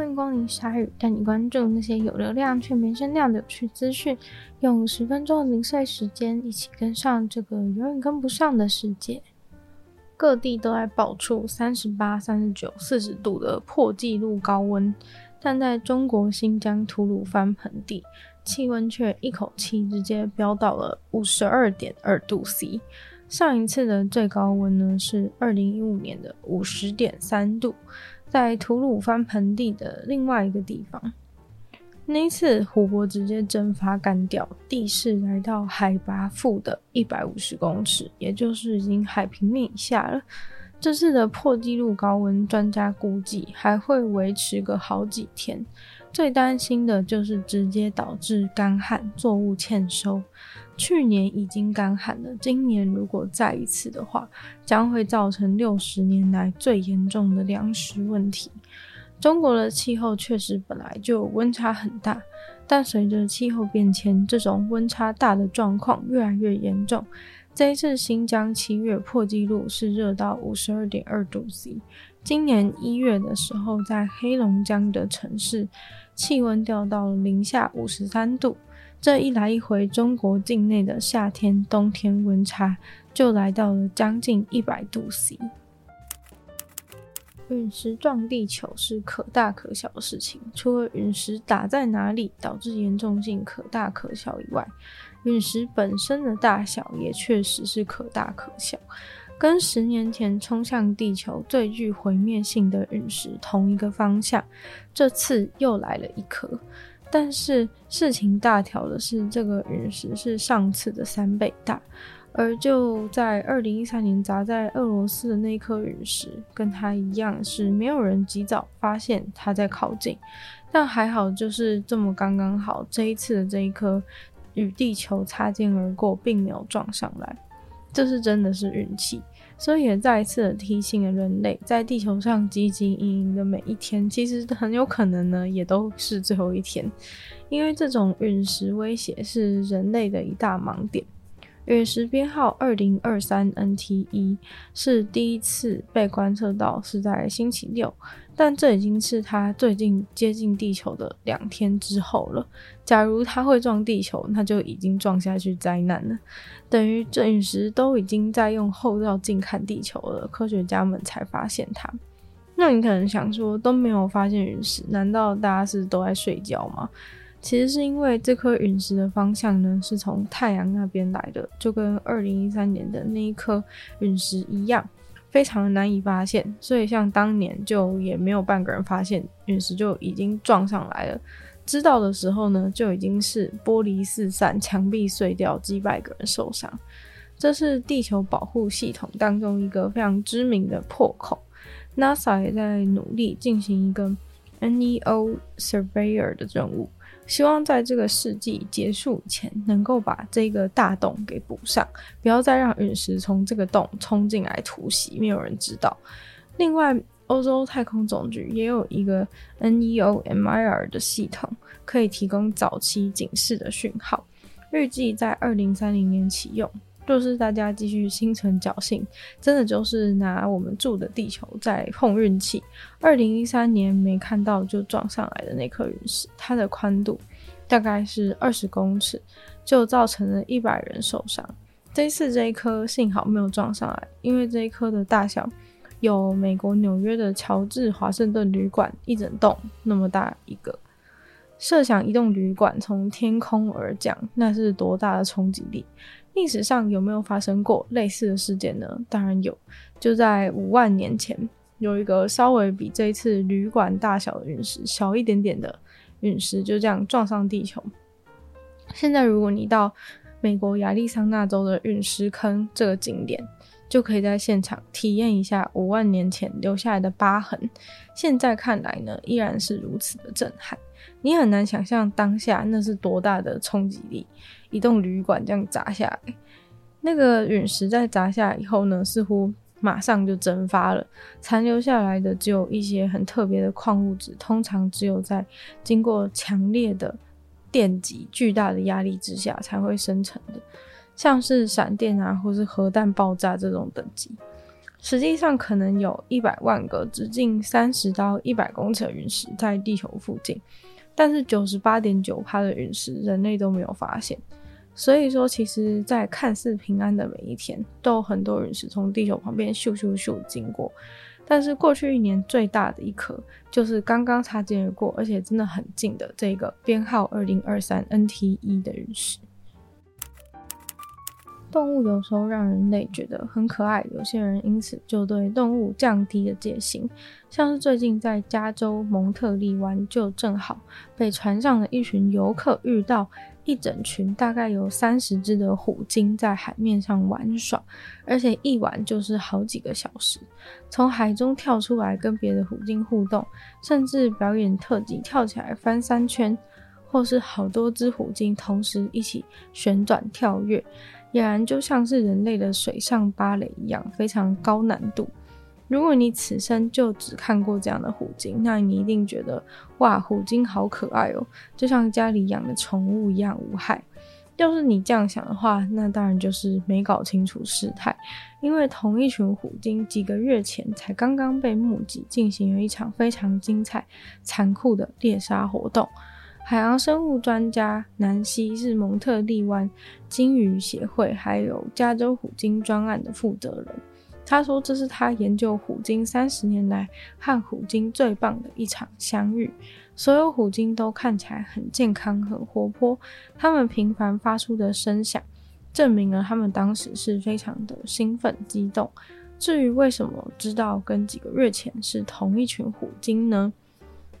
欢迎光临鲨语，带你关注那些有流量却没声量的有趣资讯。用十分钟的零碎时间，一起跟上这个永远跟不上的世界。各地都在爆出三十八、三十九、四十度的破纪录高温，但在中国新疆吐鲁番盆地，气温却一口气直接飙到了五十二点二度 C。上一次的最高温呢是二零一五年的五十点三度。在吐鲁番盆地的另外一个地方，那次湖泊直接蒸发干掉，地势来到海拔负的一百五十公尺，也就是已经海平面以下了。这次的破纪录高温，专家估计还会维持个好几天。最担心的就是直接导致干旱、作物欠收。去年已经干旱了，今年如果再一次的话，将会造成六十年来最严重的粮食问题。中国的气候确实本来就温差很大，但随着气候变迁，这种温差大的状况越来越严重。这一次新疆七月破纪录是热到五十二点二度 C，今年一月的时候，在黑龙江的城市，气温掉到了零下五十三度。这一来一回，中国境内的夏天、冬天温差就来到了将近一百度 C。陨石撞地球是可大可小的事情，除了陨石打在哪里导致严重性可大可小以外，陨石本身的大小也确实是可大可小。跟十年前冲向地球最具毁灭性的陨石同一个方向，这次又来了一颗。但是事情大条的是，这个陨石是上次的三倍大，而就在二零一三年砸在俄罗斯的那颗陨石，跟它一样，是没有人及早发现它在靠近。但还好，就是这么刚刚好，这一次的这一颗与地球擦肩而过，并没有撞上来，这是真的是运气。所以也再一次的提醒了人类，在地球上汲汲营营的每一天，其实很有可能呢，也都是最后一天，因为这种陨石威胁是人类的一大盲点。陨石编号二零二三 NT1 是第一次被观测到，是在星期六。但这已经是它最近接近地球的两天之后了。假如它会撞地球，那就已经撞下去灾难了。等于这陨石都已经在用后照镜看地球了，科学家们才发现它。那你可能想说，都没有发现陨石，难道大家是都在睡觉吗？其实是因为这颗陨石的方向呢，是从太阳那边来的，就跟二零一三年的那一颗陨石一样。非常难以发现，所以像当年就也没有半个人发现陨石就已经撞上来了。知道的时候呢，就已经是玻璃四散、墙壁碎掉、几百个人受伤。这是地球保护系统当中一个非常知名的破口。NASA 也在努力进行一个 NEO Surveyor 的任务。希望在这个世纪结束以前，能够把这个大洞给补上，不要再让陨石从这个洞冲进来突袭，没有人知道。另外，欧洲太空总局也有一个 NEOMIR 的系统，可以提供早期警示的讯号，预计在二零三零年启用。就是大家继续心存侥幸，真的就是拿我们住的地球在碰运气。二零一三年没看到就撞上来的那颗陨石，它的宽度大概是二十公尺，就造成了一百人受伤。这一次这一颗幸好没有撞上来，因为这一颗的大小有美国纽约的乔治华盛顿旅馆一整栋那么大一个。设想一栋旅馆从天空而降，那是多大的冲击力？历史上有没有发生过类似的事件呢？当然有，就在五万年前，有一个稍微比这一次旅馆大小的陨石小一点点的陨石，就这样撞上地球。现在，如果你到美国亚利桑那州的陨石坑这个景点，就可以在现场体验一下五万年前留下来的疤痕。现在看来呢，依然是如此的震撼。你很难想象当下那是多大的冲击力。一栋旅馆这样砸下来，那个陨石在砸下来以后呢，似乎马上就蒸发了，残留下来的只有一些很特别的矿物质，通常只有在经过强烈的电击、巨大的压力之下才会生成的，像是闪电啊，或是核弹爆炸这种等级。实际上可能有一百万个直径三十到一百公尺的陨石在地球附近，但是九十八点九趴的陨石人类都没有发现。所以说，其实，在看似平安的每一天，都有很多陨石从地球旁边咻咻咻经过。但是过去一年最大的一颗，就是刚刚擦肩而过，而且真的很近的这个编号二零二三 NT1 的陨石。动物有时候让人类觉得很可爱，有些人因此就对动物降低了戒心。像是最近在加州蒙特利湾，就正好被船上的一群游客遇到一整群大概有三十只的虎鲸在海面上玩耍，而且一玩就是好几个小时，从海中跳出来跟别的虎鲸互动，甚至表演特技跳起来翻三圈，或是好多只虎鲸同时一起旋转跳跃。俨然就像是人类的水上芭蕾一样，非常高难度。如果你此生就只看过这样的虎鲸，那你一定觉得哇，虎鲸好可爱哦，就像家里养的宠物一样无害。要是你这样想的话，那当然就是没搞清楚事态。因为同一群虎鲸几个月前才刚刚被目击进行了一场非常精彩、残酷的猎杀活动。海洋生物专家南希是蒙特利湾鲸鱼协会还有加州虎鲸专案的负责人。他说：“这是他研究虎鲸三十年来和虎鲸最棒的一场相遇。所有虎鲸都看起来很健康、很活泼，他们频繁发出的声响证明了他们当时是非常的兴奋、激动。至于为什么知道跟几个月前是同一群虎鲸呢？”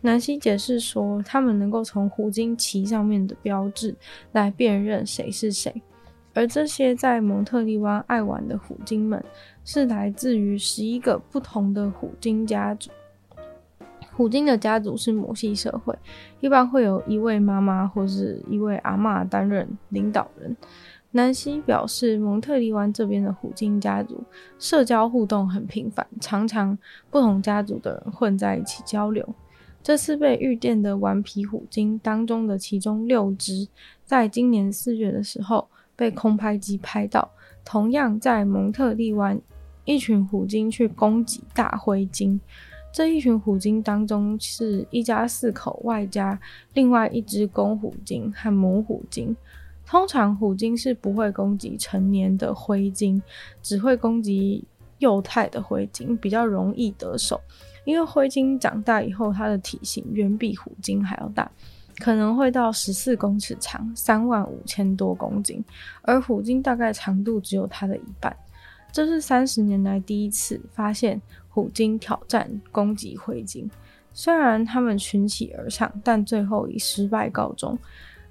南希解释说，他们能够从虎鲸鳍上面的标志来辨认谁是谁，而这些在蒙特利湾爱玩的虎鲸们是来自于十一个不同的虎鲸家族。虎鲸的家族是母系社会，一般会有一位妈妈或是一位阿嬷担任领导人。南希表示，蒙特利湾这边的虎鲸家族社交互动很频繁，常常不同家族的人混在一起交流。这次被遇见的顽皮虎鲸当中的其中六只，在今年四月的时候被空拍机拍到，同样在蒙特利湾，一群虎鲸去攻击大灰鲸。这一群虎鲸当中是一家四口，外加另外一只公虎鲸和母虎鲸。通常虎鲸是不会攻击成年的灰鲸，只会攻击幼态的灰鲸，比较容易得手。因为灰鲸长大以后，它的体型远比虎鲸还要大，可能会到十四公尺长，三万五千多公斤，而虎鲸大概长度只有它的一半。这是三十年来第一次发现虎鲸挑战攻击灰鲸，虽然它们群起而上，但最后以失败告终。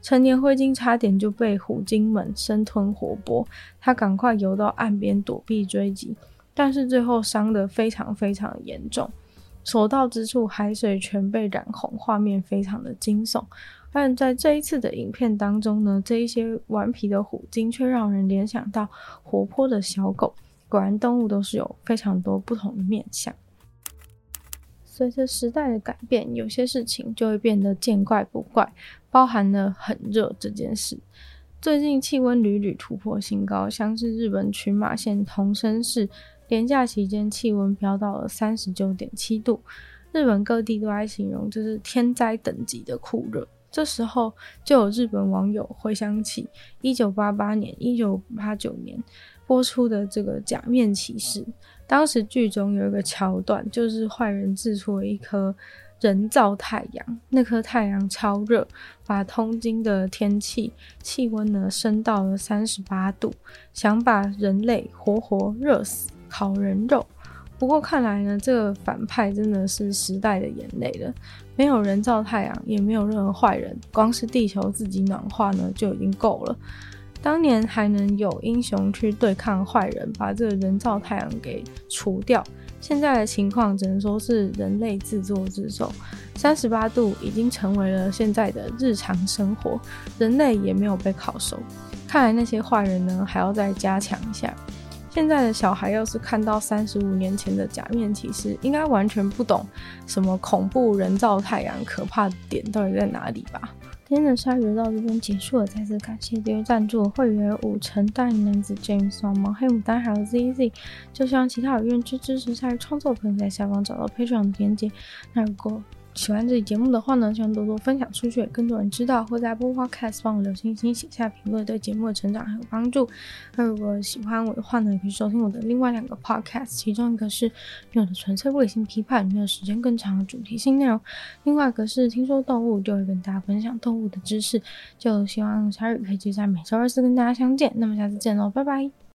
成年灰鲸差点就被虎鲸们生吞活剥，它赶快游到岸边躲避追击，但是最后伤得非常非常严重。所到之处，海水全被染红，画面非常的惊悚。但在这一次的影片当中呢，这一些顽皮的虎鲸却让人联想到活泼的小狗。果然，动物都是有非常多不同的面相。随着时代的改变，有些事情就会变得见怪不怪，包含了很热这件事。最近气温屡屡突破新高，像是日本群马县桐生市。连假期间，气温飙到了三十九点七度，日本各地都在形容这是天灾等级的酷热。这时候，就有日本网友回想起一九八八年、一九八九年播出的这个《假面骑士》，当时剧中有一个桥段，就是坏人制出了一颗人造太阳，那颗太阳超热，把东京的天气气温呢升到了三十八度，想把人类活活热死。烤人肉，不过看来呢，这个反派真的是时代的眼泪了。没有人造太阳，也没有任何坏人，光是地球自己暖化呢就已经够了。当年还能有英雄去对抗坏人，把这个人造太阳给除掉。现在的情况只能说是人类自作自受。三十八度已经成为了现在的日常生活，人类也没有被烤熟。看来那些坏人呢，还要再加强一下。现在的小孩要是看到三十五年前的假面骑士，应该完全不懂什么恐怖人造太阳可怕的点到底在哪里吧？今天的鲨鱼到这边结束了，再次感谢订阅赞助会员五成大龄男子 James 王毛黑牡丹还有 ZZ，就希望其他有愿意支持鲨鱼创作的朋友在下方找到 Patreon 的链接。那如果喜欢这期节目的话呢，希望多多分享出去，更多人知道，或在播 podcast 帮我留星星、写下评论，对节目的成长很有帮助。那如果喜欢我的话呢，也可以收听我的另外两个 Podcast，其中一个是《用的纯粹不理性批判》，里面有时间更长的主题性内容；另外一个是《听说动物》，就会跟大家分享动物的知识。就希望小雨可以就在每周二四跟大家相见。那么下次见喽，拜拜。